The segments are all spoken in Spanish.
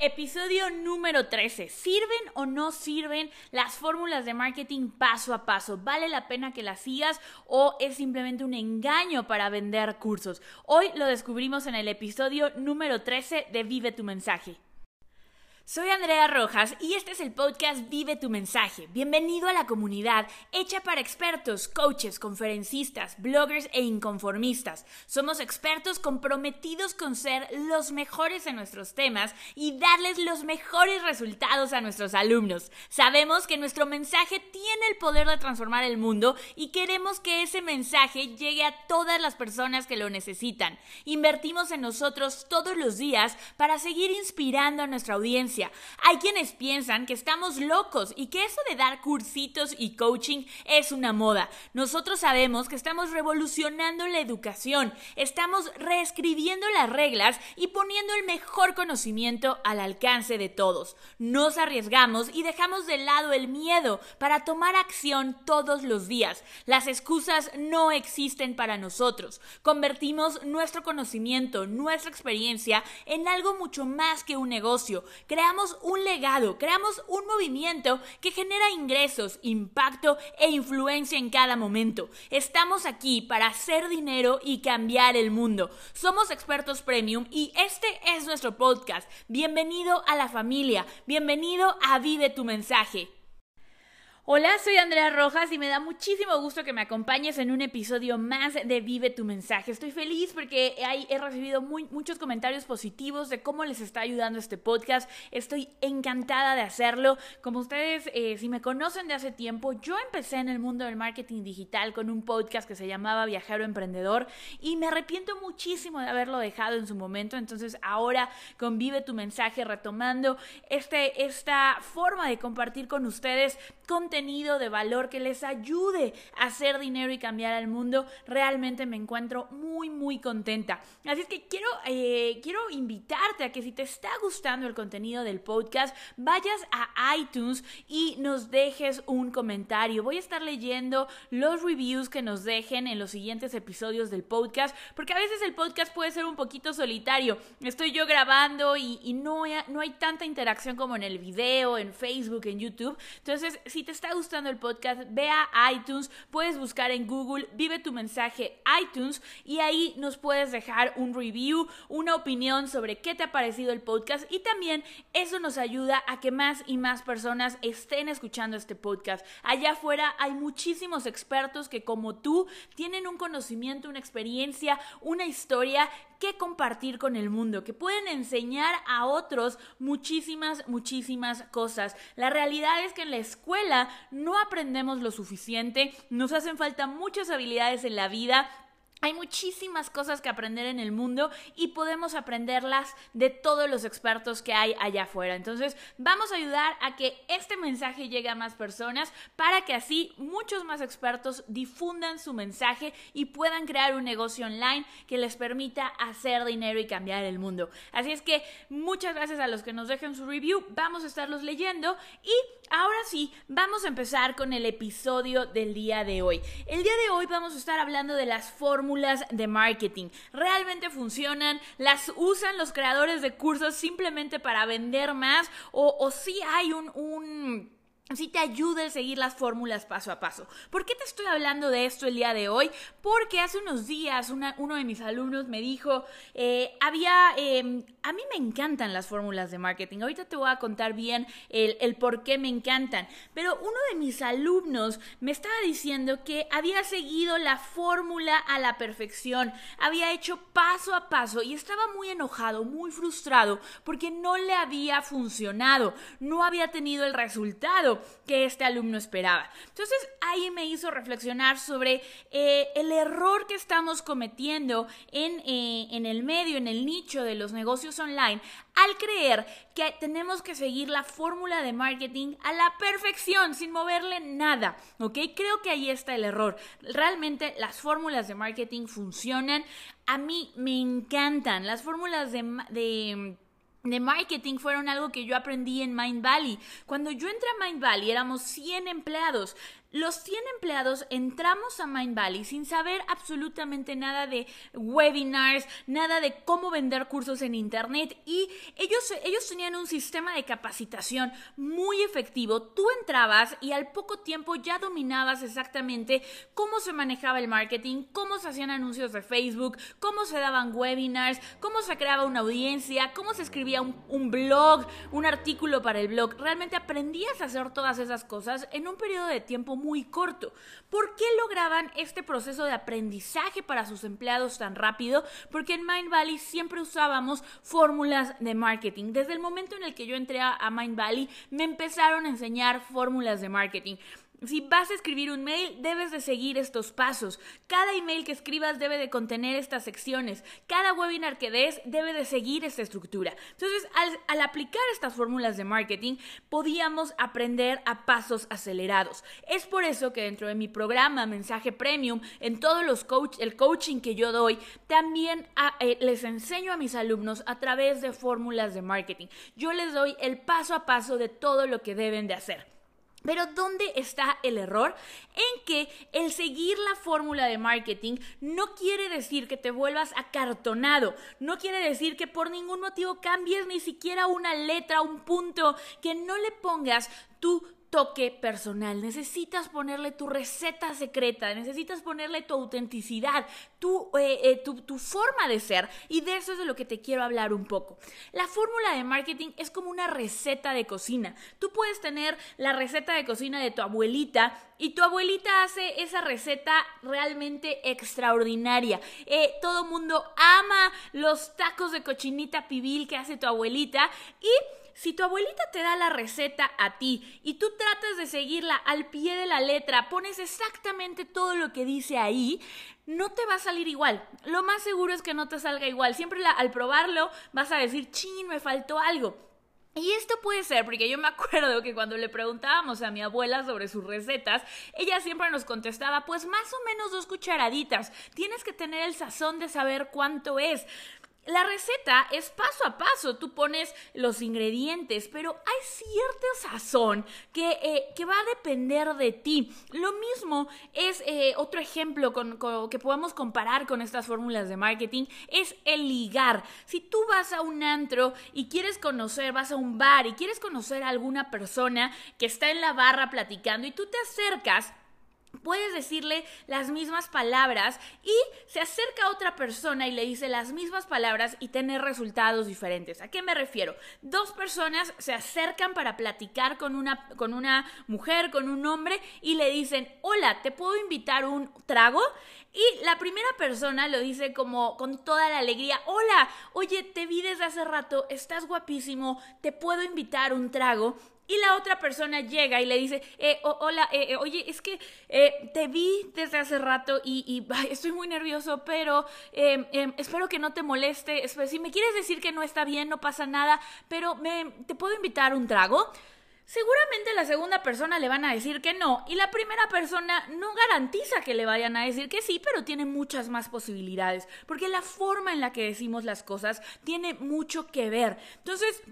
Episodio número 13. ¿Sirven o no sirven las fórmulas de marketing paso a paso? ¿Vale la pena que las sigas o es simplemente un engaño para vender cursos? Hoy lo descubrimos en el episodio número 13 de Vive tu mensaje. Soy Andrea Rojas y este es el podcast Vive tu mensaje. Bienvenido a la comunidad hecha para expertos, coaches, conferencistas, bloggers e inconformistas. Somos expertos comprometidos con ser los mejores en nuestros temas y darles los mejores resultados a nuestros alumnos. Sabemos que nuestro mensaje tiene el poder de transformar el mundo y queremos que ese mensaje llegue a todas las personas que lo necesitan. Invertimos en nosotros todos los días para seguir inspirando a nuestra audiencia hay quienes piensan que estamos locos y que eso de dar cursitos y coaching es una moda. Nosotros sabemos que estamos revolucionando la educación, estamos reescribiendo las reglas y poniendo el mejor conocimiento al alcance de todos. Nos arriesgamos y dejamos de lado el miedo para tomar acción todos los días. Las excusas no existen para nosotros. Convertimos nuestro conocimiento, nuestra experiencia en algo mucho más que un negocio un legado, creamos un movimiento que genera ingresos, impacto e influencia en cada momento. Estamos aquí para hacer dinero y cambiar el mundo. Somos expertos premium y este es nuestro podcast. Bienvenido a la familia, bienvenido a Vive tu mensaje. Hola, soy Andrea Rojas y me da muchísimo gusto que me acompañes en un episodio más de Vive tu mensaje. Estoy feliz porque he recibido muchos comentarios positivos de cómo les está ayudando este podcast. Estoy encantada de hacerlo. Como ustedes, eh, si me conocen de hace tiempo, yo empecé en el mundo del marketing digital con un podcast que se llamaba Viajero Emprendedor y me arrepiento muchísimo de haberlo dejado en su momento. Entonces ahora con Vive tu mensaje retomando este, esta forma de compartir con ustedes contenido de valor que les ayude a hacer dinero y cambiar al mundo, realmente me encuentro muy, muy contenta. Así es que quiero, eh, quiero invitarte a que si te está gustando el contenido del podcast, vayas a iTunes y nos dejes un comentario. Voy a estar leyendo los reviews que nos dejen en los siguientes episodios del podcast, porque a veces el podcast puede ser un poquito solitario. Estoy yo grabando y, y no, no hay tanta interacción como en el video, en Facebook, en YouTube. Entonces, si te está gustando el podcast, ve a iTunes, puedes buscar en Google Vive tu mensaje iTunes y ahí nos puedes dejar un review, una opinión sobre qué te ha parecido el podcast y también eso nos ayuda a que más y más personas estén escuchando este podcast. Allá afuera hay muchísimos expertos que como tú tienen un conocimiento, una experiencia, una historia que compartir con el mundo, que pueden enseñar a otros muchísimas, muchísimas cosas. La realidad es que en la escuela no aprendemos lo suficiente, nos hacen falta muchas habilidades en la vida hay muchísimas cosas que aprender en el mundo y podemos aprenderlas de todos los expertos que hay allá afuera. Entonces, vamos a ayudar a que este mensaje llegue a más personas para que así muchos más expertos difundan su mensaje y puedan crear un negocio online que les permita hacer dinero y cambiar el mundo. Así es que muchas gracias a los que nos dejen su review. Vamos a estarlos leyendo y ahora sí, vamos a empezar con el episodio del día de hoy. El día de hoy vamos a estar hablando de las fórmulas de marketing. ¿Realmente funcionan? ¿Las usan los creadores de cursos simplemente para vender más? ¿O, si hay un, un si te ayuda a seguir las fórmulas paso a paso. ¿Por qué te estoy hablando de esto el día de hoy? Porque hace unos días uno de mis alumnos me dijo, eh, había, em, a mí me encantan las fórmulas de marketing. Ahorita te voy a contar bien el, el por qué me encantan. Pero uno de mis alumnos me estaba diciendo que había seguido la fórmula a la perfección, había hecho paso a paso y estaba muy enojado, muy frustrado porque no le había funcionado, no había tenido el resultado que este alumno esperaba. Entonces ahí me hizo reflexionar sobre eh, el error que estamos cometiendo en, eh, en el medio, en el nicho de los negocios online, al creer que tenemos que seguir la fórmula de marketing a la perfección, sin moverle nada, ¿ok? Creo que ahí está el error. Realmente las fórmulas de marketing funcionan. A mí me encantan. Las fórmulas de, de de marketing fueron algo que yo aprendí en Mind Valley. Cuando yo entré a Mind Valley éramos 100 empleados. Los 100 empleados entramos a Mind Valley sin saber absolutamente nada de webinars, nada de cómo vender cursos en internet y ellos, ellos tenían un sistema de capacitación muy efectivo. Tú entrabas y al poco tiempo ya dominabas exactamente cómo se manejaba el marketing, cómo se hacían anuncios de Facebook, cómo se daban webinars, cómo se creaba una audiencia, cómo se escribía un, un blog, un artículo para el blog. Realmente aprendías a hacer todas esas cosas en un periodo de tiempo muy corto. ¿Por qué lograban este proceso de aprendizaje para sus empleados tan rápido? Porque en Mind Valley siempre usábamos fórmulas de marketing. Desde el momento en el que yo entré a Mind Valley, me empezaron a enseñar fórmulas de marketing. Si vas a escribir un mail, debes de seguir estos pasos. Cada email que escribas debe de contener estas secciones. Cada webinar que des debe de seguir esta estructura. Entonces, al, aplicar estas fórmulas de marketing, podíamos aprender a pasos acelerados. Es por eso que dentro de mi programa Mensaje Premium, en todos los coach, el coaching que yo doy, también eh, les enseño a mis alumnos a través de fórmulas de marketing. Yo les doy el paso a paso de todo lo que deben de hacer. Pero ¿dónde está el error? En que el seguir la fórmula de marketing no quiere decir que te vuelvas acartonado, no quiere decir que por ningún motivo cambies ni siquiera una letra, un punto, que no le pongas tu toque personal, necesitas ponerle tu receta secreta, necesitas ponerle tu autenticidad, tu, eh, eh, tu, tu, forma de ser y de eso es de lo que te quiero hablar un poco. La fórmula de marketing es como una receta de cocina. Tú puedes tener la receta de cocina de tu abuelita y tu abuelita hace esa receta realmente extraordinaria. Eh, todo mundo ama los tacos de cochinita pibil que hace tu abuelita y si tu abuelita te da la receta a ti y tú tratas de seguirla al pie de la letra, pones exactamente todo lo que dice ahí, no te va a salir igual. Lo más seguro es que no te salga igual. Siempre al probarlo vas a decir, chin, me faltó algo. Y esto puede ser porque yo me acuerdo que cuando le preguntábamos a mi abuela sobre sus recetas, ella siempre nos contestaba, pues más o menos dos cucharaditas. Tienes que tener el sazón de saber cuánto es. La receta es paso a paso, tú pones los ingredientes, pero hay cierta sazón que, eh, que va a depender de ti. Lo mismo es eh, otro ejemplo con, que podemos comparar con estas fórmulas de marketing, es el ligar. Si tú vas a un antro y quieres conocer, vas a un bar y quieres conocer a alguna persona que está en la barra platicando y tú te acercas, puedes decirle las mismas palabras y se acerca a otra persona y le dice las mismas palabras y tener resultados diferentes. ¿A qué me refiero? Dos personas se acercan para platicar con una, con una mujer, con un hombre y le dicen, hola, ¿te puedo invitar un trago? Y la primera persona lo dice como con toda la alegría, hola, oye, te vi desde hace rato, estás guapísimo, ¿te puedo invitar un trago? Y la otra persona llega y le dice, eh, hola, eh, eh, oye, es que te vi desde hace rato y, estoy muy nervioso, pero em, em, espero que no te moleste. Si me quieres decir que no está bien, no pasa nada, pero me, ¿te puedo invitar un trago? Seguramente la segunda persona le van a decir que no y la primera persona no garantiza que le vayan a decir que sí, pero tiene muchas más posibilidades, porque la forma en la que decimos las cosas tiene mucho que ver. Entonces,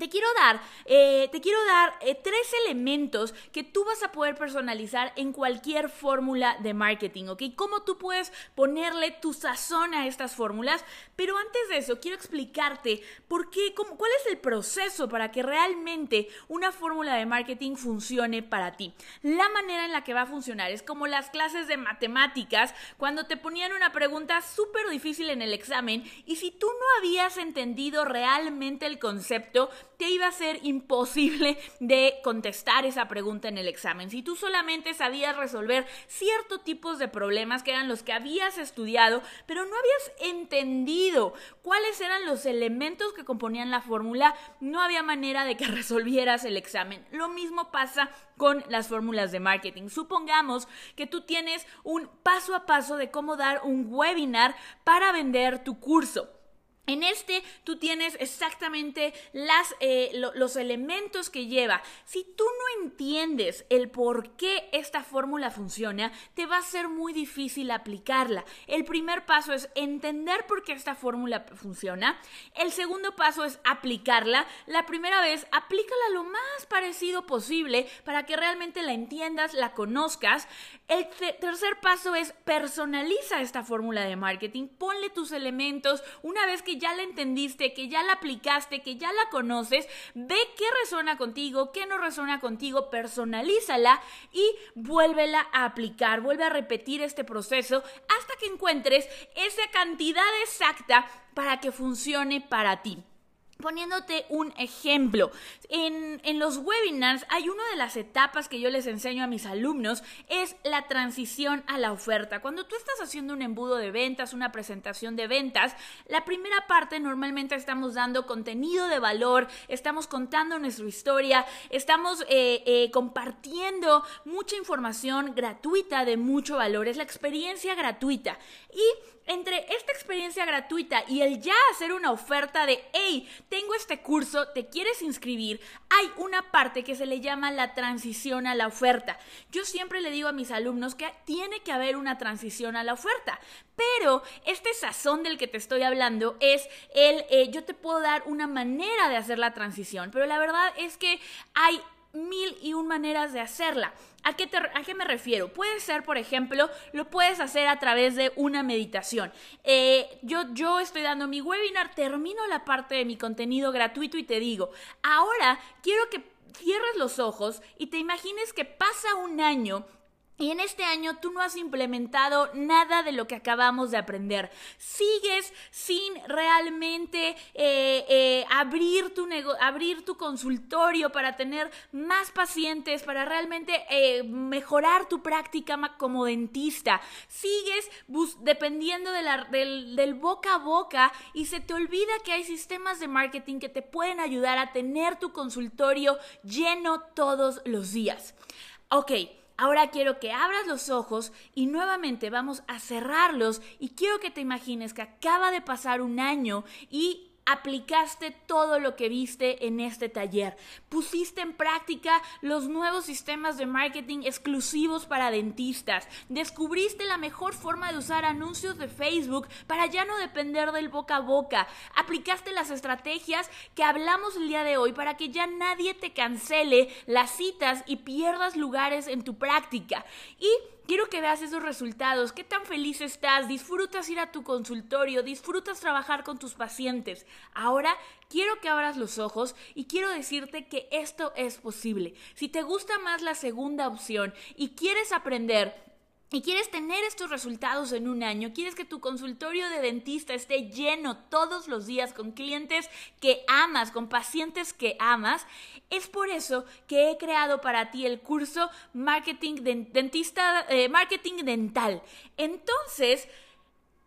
te quiero dar, eh, te quiero dar eh, tres elementos que tú vas a poder personalizar en cualquier fórmula de marketing, ¿ok? Cómo tú puedes ponerle tu sazón a estas fórmulas, pero antes de eso quiero explicarte por qué, cómo, cuál es el proceso para que realmente una fórmula de marketing funcione para ti. La manera en la que va a funcionar es como las clases de matemáticas, cuando te ponían una pregunta súper difícil en el examen y si tú no habías entendido realmente el concepto, te iba a ser imposible de contestar esa pregunta en el examen. Si tú solamente sabías resolver ciertos tipos de problemas que eran los que habías estudiado, pero no habías entendido cuáles eran los elementos que componían la fórmula, no había manera de que resolvieras el examen. Lo mismo pasa con las fórmulas de marketing. Supongamos que tú tienes un paso a paso de cómo dar un webinar para vender tu curso. En este tú tienes exactamente las, eh, los elementos que lleva. Si tú no entiendes el por qué esta fórmula funciona, te va a ser muy difícil aplicarla. El primer paso es entender por qué esta fórmula funciona. El segundo paso es aplicarla. La primera vez, aplícala lo más parecido posible para que realmente la entiendas, la conozcas. El tercer paso es personaliza esta fórmula de marketing. Ponle tus elementos. Una vez que ya la entendiste, que ya la aplicaste, que ya la conoces, ve qué resuena contigo, qué no resuena contigo, personalízala y vuélvela a aplicar, vuelve a repetir este proceso hasta que encuentres esa cantidad exacta para que funcione para ti. Poniéndote un ejemplo, en, en, los webinars hay una de las etapas que yo les enseño a mis alumnos, es la transición a la oferta. Cuando tú estás haciendo un embudo de ventas, una presentación de ventas, la primera parte normalmente estamos dando contenido de valor, estamos contando nuestra historia, estamos eh, eh, compartiendo mucha información gratuita de mucho valor, es la experiencia gratuita. Y entre esta experiencia gratuita y el ya hacer una oferta de, hey, tengo este curso, ¿te quieres inscribir? Hay una parte que se le llama la transición a la oferta. Yo siempre le digo a mis alumnos que tiene que haber una transición a la oferta, pero este sazón del que te estoy hablando es el, eh, yo te puedo dar una manera de hacer la transición, pero la verdad es que hay mil y un maneras de hacerla. ¿A qué, ¿A qué, me refiero? Puede ser, por ejemplo, lo puedes hacer a través de una meditación. Eh, yo, yo estoy dando mi webinar, termino la parte de mi contenido gratuito y te digo, ahora quiero que cierres los ojos y te imagines que pasa un año y en este año tú no has implementado nada de lo que acabamos de aprender. Sigues sin realmente eh, eh, abrir, tu abrir tu consultorio para tener más pacientes, para realmente eh, mejorar tu práctica como dentista. Sigues dependiendo del, del boca a boca y se te olvida que hay sistemas de marketing que te pueden ayudar a tener tu consultorio lleno todos los días. Ok. Ahora quiero que abras los ojos y nuevamente vamos a cerrarlos y quiero que te imagines que acaba de pasar un año y aplicaste todo lo que viste en este taller. Pusiste en práctica los nuevos sistemas de marketing exclusivos para dentistas. Descubriste la mejor forma de usar anuncios de Facebook para ya no depender del boca a boca. Aplicaste las estrategias que hablamos el día de hoy para que ya nadie te cancele las citas y pierdas lugares en tu práctica. Y Quiero que veas esos resultados, qué tan feliz estás, disfrutas ir a tu consultorio, disfrutas trabajar con tus pacientes. Ahora quiero que abras los ojos y quiero decirte que esto es posible. Si te gusta más la segunda opción y quieres aprender y quieres tener estos resultados en un año, quieres que tu consultorio de dentista esté lleno todos los días con clientes que amas, con pacientes que amas, es por eso que he creado para ti el curso Marketing Dentista, eh, Marketing Dental. Entonces,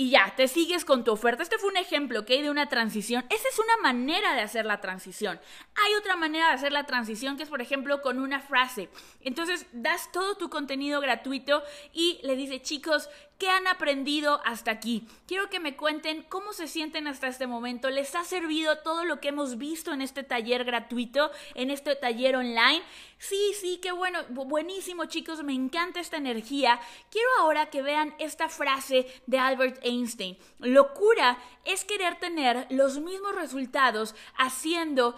y ya, te sigues con tu oferta. Este fue un ejemplo, ¿ok? De una transición. Esa es una manera de hacer la transición. Hay otra manera de hacer la transición que es, por ejemplo, con una frase. Entonces, das todo tu contenido gratuito y le dices, chicos, ¿Qué han aprendido hasta aquí? Quiero que me cuenten cómo se sienten hasta este momento. ¿Les ha servido todo lo que hemos visto en este taller gratuito, en este taller online? Sí, sí, qué bueno, buenísimo chicos, me encanta esta energía. Quiero ahora que vean esta frase de Albert Einstein. Locura es querer tener los mismos resultados haciendo,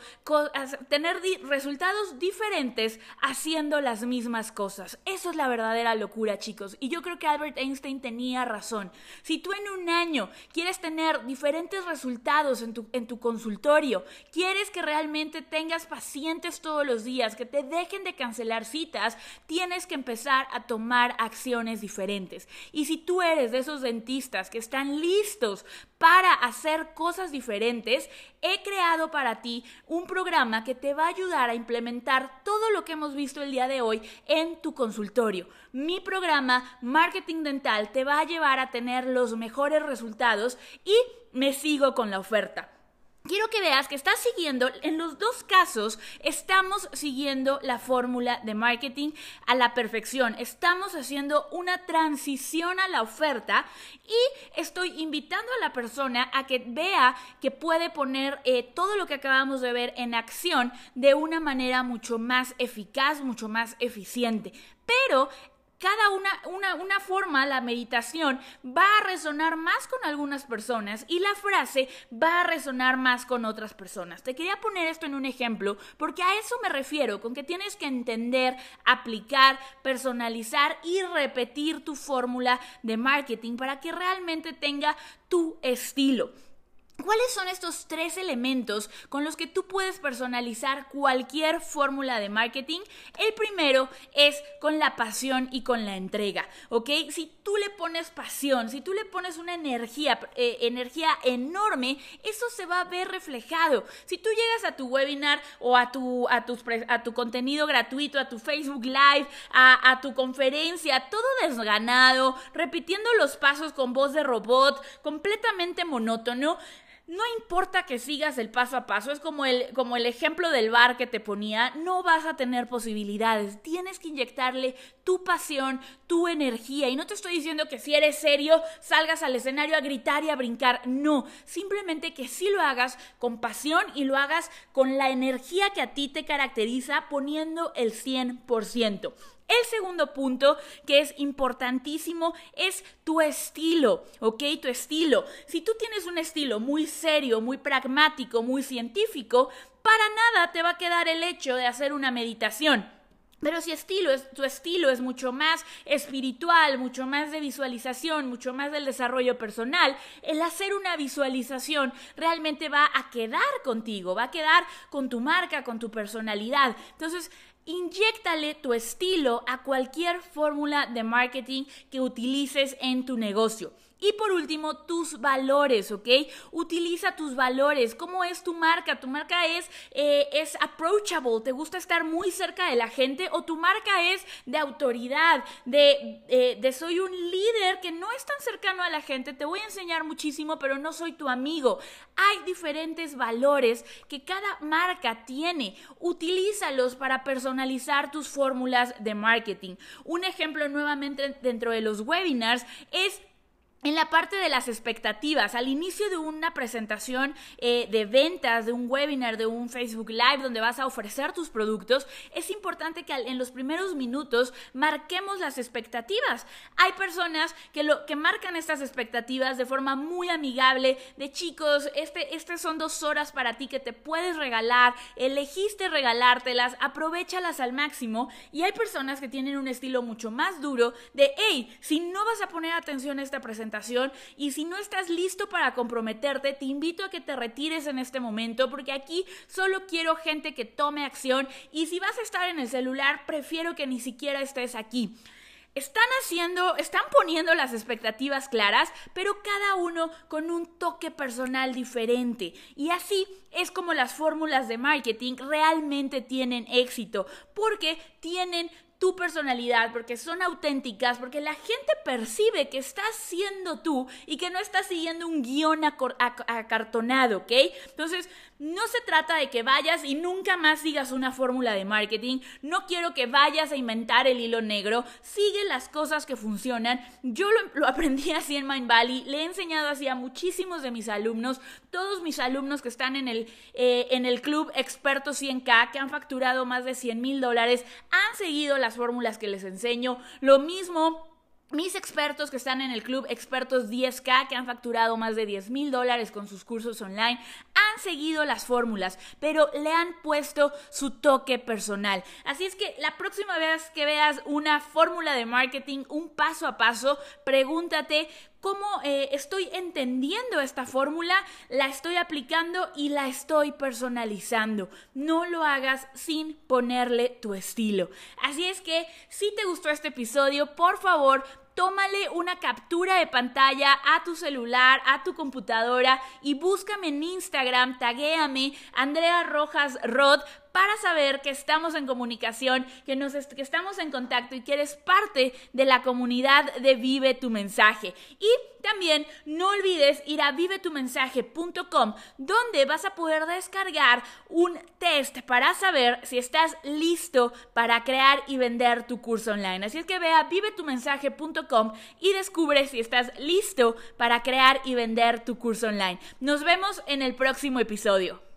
tener resultados diferentes haciendo las mismas cosas. Eso es la verdadera locura chicos. Y yo creo que Albert Einstein razón. Si tú en un año quieres tener diferentes resultados en tu, en tu consultorio, quieres que realmente tengas pacientes todos los días, que te dejen de cancelar citas, tienes que empezar a tomar acciones diferentes. Y si tú eres de esos dentistas que están listos para hacer cosas diferentes, he creado para ti un programa que te va a ayudar a implementar todo lo que hemos visto el día de hoy en tu consultorio. Mi programa Marketing Dental te va a llevar a tener los mejores resultados y me sigo con la oferta. Quiero que veas que estás siguiendo, en los dos casos, estamos siguiendo la fórmula de marketing a la perfección. Estamos haciendo una transición a la oferta y estoy invitando a la persona a que vea que puede poner eh, todo lo que acabamos de ver en acción de una manera mucho más eficaz, mucho más eficiente. Pero cada una, una, forma, la meditación, va a resonar más con algunas personas y la frase va a resonar más con otras personas. Te quería poner esto en un ejemplo porque a eso me refiero, con que tienes que entender, aplicar, personalizar y repetir tu fórmula de marketing para que realmente tenga tu estilo. ¿Cuáles son estos tres elementos con los que tú puedes personalizar cualquier fórmula de marketing? El primero es con la pasión y con la entrega, ¿ok? Si tú le pones pasión, si tú le pones una energía, eh, energía enorme, eso se va a ver reflejado. Si tú llegas a tu webinar o a tu, a tu contenido gratuito, a tu Facebook Live, a tu conferencia, todo desganado, repitiendo los pasos con voz de robot, completamente monótono, no importa que sigas el paso a paso, es como el, como el ejemplo del bar que te ponía, no vas a tener posibilidades. Tienes que inyectarle tu pasión, tu energía. Y no te estoy diciendo que si eres serio, salgas al escenario a gritar y a brincar. No, simplemente que sí lo hagas con pasión y lo hagas con la energía que a ti te caracteriza poniendo el 100%. El segundo punto que es importantísimo es tu estilo, ¿ok? Tu estilo. Si tú tienes un estilo muy serio, muy pragmático, muy científico, para nada te va a quedar el hecho de hacer una meditación. Pero si estilo es, tu estilo es mucho más espiritual, mucho más de visualización, mucho más del desarrollo personal, el hacer una visualización realmente va a quedar contigo, va a quedar con tu marca, con tu personalidad. Entonces, Inyéctale tu estilo a cualquier fórmula de marketing que utilices en tu negocio. Y por último, tus valores, ¿ok? Utiliza tus valores. ¿Cómo es tu marca? ¿Tu marca es, eh, es approachable? ¿Te gusta estar muy cerca de la gente? ¿O tu marca es de autoridad? De, eh, de soy un líder que no es tan cercano a la gente. Te voy a enseñar muchísimo, pero no soy tu amigo. Hay diferentes valores que cada marca tiene. Utilízalos para personalizar tus fórmulas de marketing. Un ejemplo nuevamente dentro de los webinars es en la parte de las expectativas, al inicio de una presentación eh, de ventas, de un webinar, de un Facebook Live donde vas a ofrecer tus productos, es importante que en los primeros minutos marquemos las expectativas. Hay personas que, lo, que marcan estas expectativas de forma muy amigable, de chicos, este, este son dos horas para ti que te puedes regalar, elegiste regalártelas, aprovechalas al máximo. Y hay personas que tienen un estilo mucho más duro de, hey, si no vas a poner atención a esta presentación, y si no estás listo para comprometerte, te invito a que te retires en este momento porque aquí solo quiero gente que tome acción y si vas a estar en el celular, prefiero que ni siquiera estés aquí. Están haciendo, están poniendo las expectativas claras, pero cada uno con un toque personal diferente. Y así es como las fórmulas de marketing realmente tienen éxito, porque tienen tu personalidad, porque son auténticas, porque la gente percibe que estás siendo tú y que no estás siguiendo un guion acartonado, ¿ok? Entonces, no se trata de que vayas y nunca más sigas una fórmula de marketing. No quiero que vayas a inventar el hilo negro. Sigue las cosas que funcionan. Yo lo, aprendí así en Mind Valley. Le he enseñado así a muchísimos de mis alumnos. Todos mis alumnos que están en el, eh, en el club Expertos 100K, que han facturado más de 100 mil dólares, han seguido las fórmulas que les enseño. Lo mismo mis expertos que están en el club Expertos 10K, que han facturado más de 10 mil dólares con sus cursos online, han seguido las fórmulas, pero le han puesto su toque personal. Así es que la próxima vez que veas una fórmula de marketing, un paso a paso, pregúntate cómo eh, estoy entendiendo esta fórmula, la estoy aplicando y la estoy personalizando. No lo hagas sin ponerle tu estilo. Así es que si te gustó este episodio, por favor, tómale una captura de pantalla a tu celular, a tu computadora y búscame en Instagram, taguéame Andrea Rojas Rod para saber que estamos en comunicación, que, nos que estamos en contacto y que eres parte de la comunidad de Vive tu mensaje. Y también no olvides ir a vivetumensaje.com donde vas a poder descargar un test para saber si estás listo para crear y vender tu curso online. Así es que ve a vivetumensaje.com y descubre si estás listo para crear y vender tu curso online. Nos vemos en el próximo episodio.